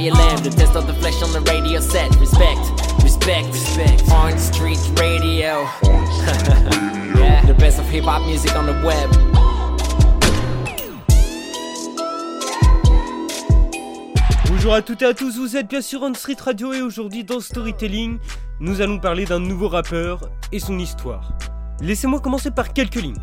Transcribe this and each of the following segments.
hip hop music on the web. Bonjour à toutes et à tous, vous êtes bien sûr on Street Radio et aujourd'hui dans Storytelling, nous allons parler d'un nouveau rappeur et son histoire. Laissez-moi commencer par quelques lignes.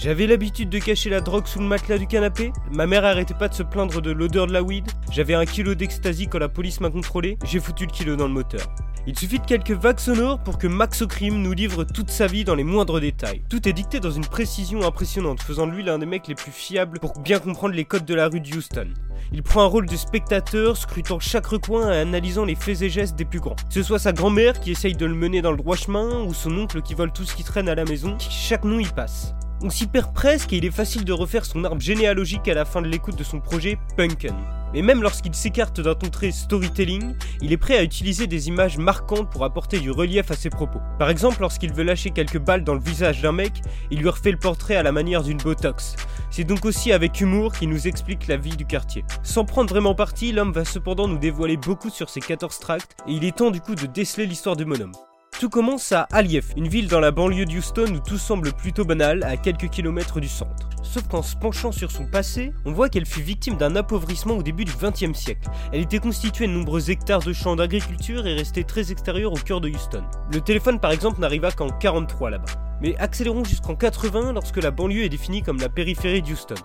J'avais l'habitude de cacher la drogue sous le matelas du canapé, ma mère arrêtait pas de se plaindre de l'odeur de la weed, j'avais un kilo d'ecstasy quand la police m'a contrôlé, j'ai foutu le kilo dans le moteur. Il suffit de quelques vagues sonores pour que Max O'Crim nous livre toute sa vie dans les moindres détails. Tout est dicté dans une précision impressionnante, faisant de lui l'un des mecs les plus fiables pour bien comprendre les codes de la rue de Houston. Il prend un rôle de spectateur, scrutant chaque recoin et analysant les faits et gestes des plus grands. Que ce soit sa grand-mère qui essaye de le mener dans le droit chemin, ou son oncle qui vole tout ce qui traîne à la maison, chaque nom y passe. On s'y perd presque et il est facile de refaire son arbre généalogique à la fin de l'écoute de son projet Punken. Mais même lorsqu'il s'écarte d'un ton très storytelling, il est prêt à utiliser des images marquantes pour apporter du relief à ses propos. Par exemple, lorsqu'il veut lâcher quelques balles dans le visage d'un mec, il lui refait le portrait à la manière d'une botox. C'est donc aussi avec humour qu'il nous explique la vie du quartier. Sans prendre vraiment parti, l'homme va cependant nous dévoiler beaucoup sur ses 14 tracts, et il est temps du coup de déceler l'histoire du bonhomme. Tout commence à Alief, une ville dans la banlieue d'Houston où tout semble plutôt banal, à quelques kilomètres du centre. Sauf qu'en se penchant sur son passé, on voit qu'elle fut victime d'un appauvrissement au début du XXe siècle. Elle était constituée de nombreux hectares de champs d'agriculture et restait très extérieure au cœur de Houston. Le téléphone par exemple n'arriva qu'en 43 là-bas. Mais accélérons jusqu'en 80 lorsque la banlieue est définie comme la périphérie d'Houston.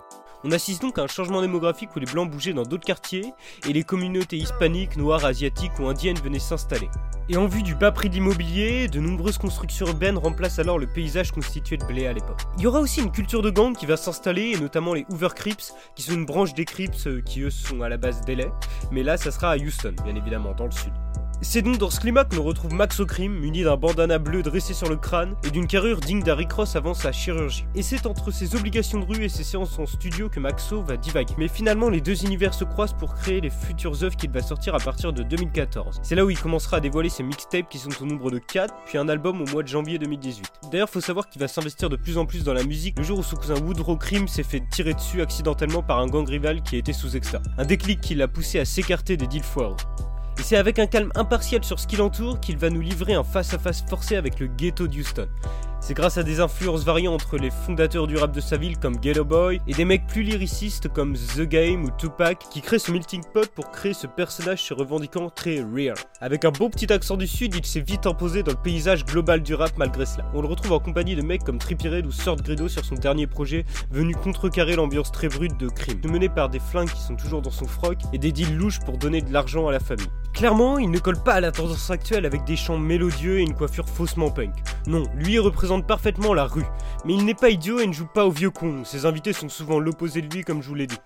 On assiste donc à un changement démographique où les blancs bougeaient dans d'autres quartiers et les communautés hispaniques, noires, asiatiques ou indiennes venaient s'installer. Et en vue du bas prix de l'immobilier, de nombreuses constructions urbaines remplacent alors le paysage constitué de blé à l'époque. Il y aura aussi une culture de gang qui va s'installer, et notamment les Hoover Crips, qui sont une branche des Crips euh, qui eux sont à la base d'LA, mais là ça sera à Houston, bien évidemment, dans le sud. C'est donc dans ce climat que l'on retrouve Max O'Crim, muni d'un bandana bleu dressé sur le crâne et d'une carrure digne d'Harry Cross avant sa chirurgie. Et c'est entre ses obligations de rue et ses séances en studio que Maxo va divaguer. Mais finalement, les deux univers se croisent pour créer les futures œuvres qu'il va sortir à partir de 2014. C'est là où il commencera à dévoiler ses mixtapes qui sont au nombre de 4, puis un album au mois de janvier 2018. D'ailleurs, faut savoir qu'il va s'investir de plus en plus dans la musique le jour où son cousin Woodrow Crim s'est fait tirer dessus accidentellement par un gang rival qui était sous extra. Un déclic qui l'a poussé à s'écarter des deals foireux. Et c'est avec un calme impartial sur ce qui l'entoure qu'il va nous livrer un face-à-face forcé avec le ghetto d'Houston. C'est grâce à des influences variant entre les fondateurs du rap de sa ville comme Ghetto Boy et des mecs plus lyricistes comme The Game ou Tupac qui créent ce melting pot pour créer ce personnage se revendiquant très real. Avec un beau petit accent du sud, il s'est vite imposé dans le paysage global du rap malgré cela. On le retrouve en compagnie de mecs comme Trippie Red ou Sort Grido sur son dernier projet, venu contrecarrer l'ambiance très brute de crime, mené par des flingues qui sont toujours dans son froc et des deals louches pour donner de l'argent à la famille. Clairement, il ne colle pas à la tendance actuelle avec des chants mélodieux et une coiffure faussement punk. Non, lui représente parfaitement la rue. Mais il n'est pas idiot et ne joue pas au vieux con. Ses invités sont souvent l'opposé de lui comme je vous l'ai dit.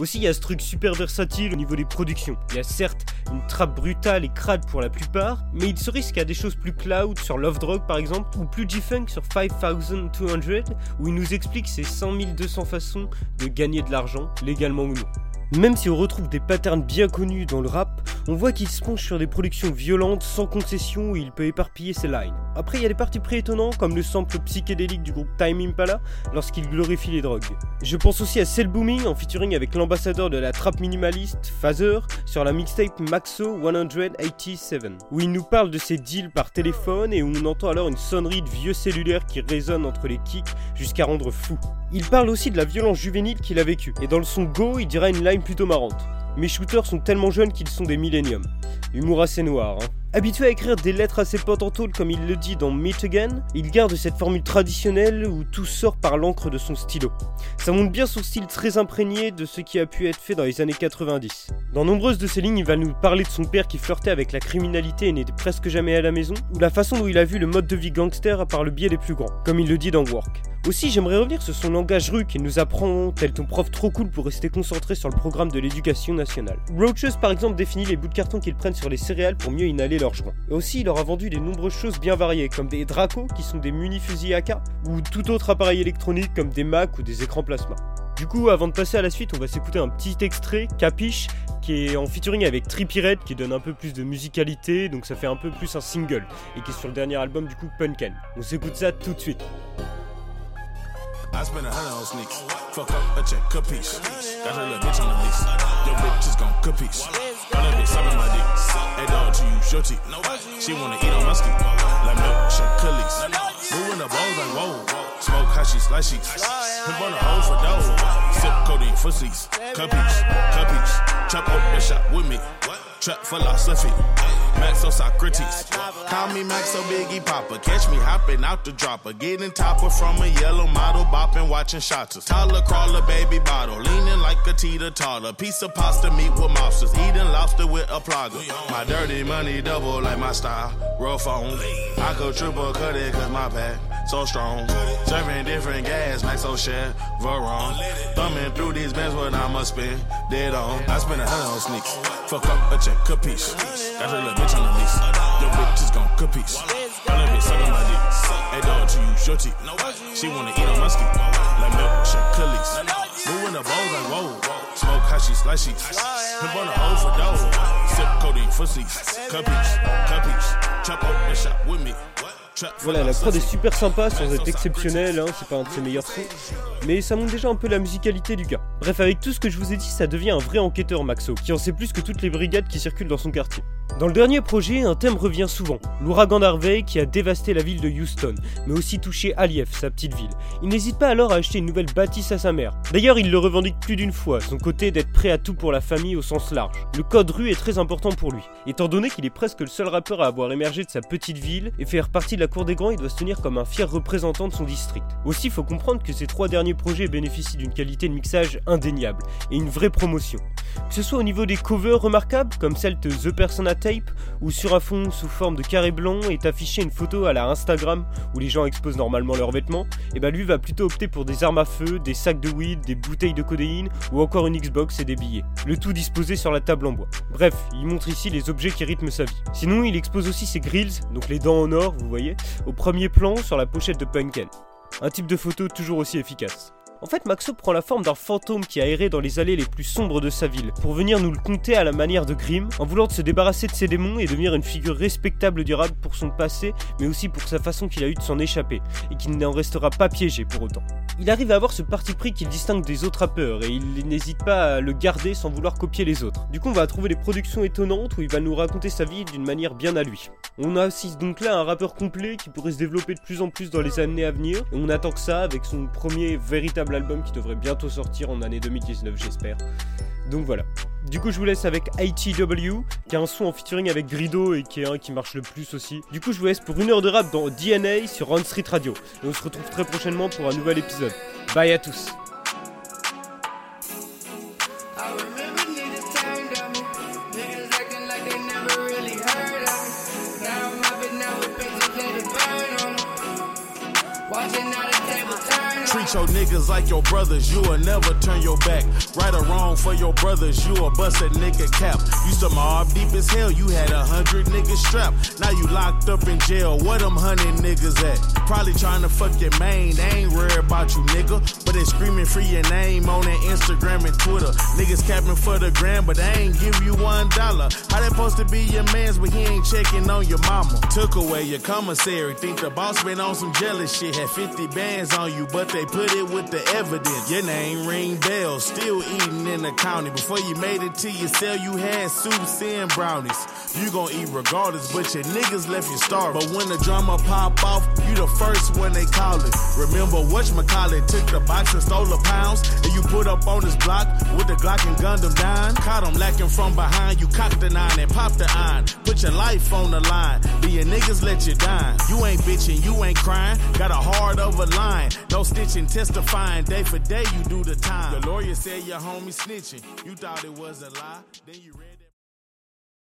Aussi, il y a ce truc super versatile au niveau des productions. Il y a certes une trappe brutale et crade pour la plupart, mais il se risque à des choses plus cloud sur Love Drug par exemple, ou plus G-Funk sur 5200, où il nous explique ses 100 200 façons de gagner de l'argent, légalement ou non. Même si on retrouve des patterns bien connus dans le rap, on voit qu'il se penche sur des productions violentes sans concession où il peut éparpiller ses lines. Après, il y a des parties préétonnants comme le sample psychédélique du groupe Time Impala lorsqu'il glorifie les drogues. Je pense aussi à Cell Booming en featuring avec l'ambassadeur de la trap minimaliste, Phaser, sur la mixtape Maxo 187, où il nous parle de ses deals par téléphone et où on entend alors une sonnerie de vieux cellulaire qui résonne entre les kicks jusqu'à rendre fou. Il parle aussi de la violence juvénile qu'il a vécue, et dans le son Go, il dira une line plutôt marrante. Mes shooters sont tellement jeunes qu'ils sont des milléniums. Humour assez noir, hein. Habitué à écrire des lettres assez potes comme il le dit dans Meet Again, il garde cette formule traditionnelle où tout sort par l'encre de son stylo. Ça montre bien son style très imprégné de ce qui a pu être fait dans les années 90. Dans nombreuses de ses lignes, il va nous parler de son père qui flirtait avec la criminalité et n'était presque jamais à la maison, ou la façon dont il a vu le mode de vie gangster par le biais des plus grands, comme il le dit dans Work. Aussi, j'aimerais revenir sur son langage rue qui nous apprend, tel ton prof trop cool pour rester concentré sur le programme de l'éducation nationale. Roaches, par exemple, définit les bouts de carton qu'ils prennent sur les céréales pour mieux inhaler Et aussi, il leur a vendu des nombreuses choses bien variées, comme des Draco, qui sont des muni-fusils AK, ou tout autre appareil électronique comme des Mac ou des écrans plasma. Du coup, avant de passer à la suite, on va s'écouter un petit extrait, Capiche, qui est en featuring avec Trippie Red, qui donne un peu plus de musicalité, donc ça fait un peu plus un single, et qui est sur le dernier album du coup Punken. On s'écoute ça tout de suite. All that bitch sucking my dick. Hey dog, to use your teeth. She wanna eat on my ski. Like milk, shake cookies. Moving the bowls like whoa. Smoke hashies, sheets. Him on the hole for dough. Sip for seats. Capiche, capiche. Chop up the shot with me. Trap philosophy. Maxo Socrates. Call me Maxo Biggie Papa. Catch me hopping out the dropper. Getting topper from a yellow model. Bopping, watching shots. Toddler crawler, baby bottle. Leaning like a teeter toddler. Piece of pasta meat with mobsters. Eating lobster with a plugger. My dirty money double like my style. Roll phone. I go triple cut it cause my pack so strong. Serving different gas, Maxo share, Veron. Thumbing through these bands, what I must spend. Dead on. I spend a hundred on sneaks. Fuck up a check, a piece. Got a little bitch on the lease. Your bitch is gon' capiche. All that bitch sucking my dick. Hey dog, to you, shorty. She wanna eat on my ski. Like milk, cookies. Moving the bowls like whoa. Smoke hashies, like sheets. Pimp on the hole for dough. Sip for seats. Capiche, capiche. Chop up the shop with me. Voilà, la prod est super sympa sans être exceptionnelle, hein, c'est pas un de ses meilleurs sons, mais ça montre déjà un peu la musicalité du gars. Bref, avec tout ce que je vous ai dit, ça devient un vrai enquêteur Maxo, qui en sait plus que toutes les brigades qui circulent dans son quartier. Dans le dernier projet, un thème revient souvent, l'ouragan d'Harvey qui a dévasté la ville de Houston, mais aussi touché Alief, sa petite ville. Il n'hésite pas alors à acheter une nouvelle bâtisse à sa mère. D'ailleurs, il le revendique plus d'une fois, son côté d'être prêt à tout pour la famille au sens large. Le code rue est très important pour lui, étant donné qu'il est presque le seul rappeur à avoir émergé de sa petite ville et faire partie de la cour des grands, il doit se tenir comme un fier représentant de son district. Aussi, faut comprendre que ces trois derniers projets bénéficient d'une qualité de mixage indéniable et une vraie promotion. Que ce soit au niveau des covers remarquables, comme celle de The Persona Tape, où sur un fond sous forme de carré blanc est affichée une photo à la Instagram où les gens exposent normalement leurs vêtements, et bah lui va plutôt opter pour des armes à feu, des sacs de weed, des bouteilles de codéine ou encore une Xbox et des billets. Le tout disposé sur la table en bois. Bref, il montre ici les objets qui rythment sa vie. Sinon, il expose aussi ses grills, donc les dents en or, vous voyez, au premier plan sur la pochette de Punken. Un type de photo toujours aussi efficace. En fait, Maxo prend la forme d'un fantôme qui a erré dans les allées les plus sombres de sa ville, pour venir nous le conter à la manière de Grimm, en voulant se débarrasser de ses démons et devenir une figure respectable durable pour son passé, mais aussi pour sa façon qu'il a eu de s'en échapper, et qui n'en restera pas piégé pour autant. Il arrive à avoir ce parti pris qu'il distingue des autres rappeurs, et il n'hésite pas à le garder sans vouloir copier les autres. Du coup, on va trouver des productions étonnantes où il va nous raconter sa vie d'une manière bien à lui. On assiste donc là à un rappeur complet qui pourrait se développer de plus en plus dans les années à venir, et on attend que ça avec son premier véritable album qui devrait bientôt sortir en année 2019 j'espère. Donc voilà. Du coup je vous laisse avec ITW, qui a un son en featuring avec Grido et qui est un qui marche le plus aussi. Du coup je vous laisse pour une heure de rap dans DNA sur On Street Radio. Et on se retrouve très prochainement pour un nouvel épisode. Bye à tous Treat your niggas like your brothers, you will never turn your back. Right or wrong for your brothers, you a bust a nigga cap. Used to mob deep as hell, you had a hundred niggas strapped. Now you locked up in jail, where them hundred niggas at? Probably trying to fuck your main, they ain't worried about you nigga. But they screaming free your name on their Instagram and Twitter. Niggas capping for the gram, but they ain't give you one dollar. How they supposed to be your mans, but he ain't checking on your mama? Took away your commissary, think the boss been on some jealous shit. Had 50 bands on you, but they put it with the evidence. Your name ring bells, still eating in the county. Before you made it to your cell, you had soups and brownies. You gon' eat regardless, but your niggas left you starved. But when the drama pop off, you the first one they call it. Remember whatchamacallit took the box and stole the pounds, and you put up on his block with the Glock and gunned him down. Caught him lacking from behind, you cocked the nine and popped the iron. Put your life on the line, but your niggas let you die. You ain't bitching, you ain't crying, got a heart of a lion. No stitching, testifying, day for day you do the time. The lawyer said your homie snitching, you thought it was a lie, then you ran.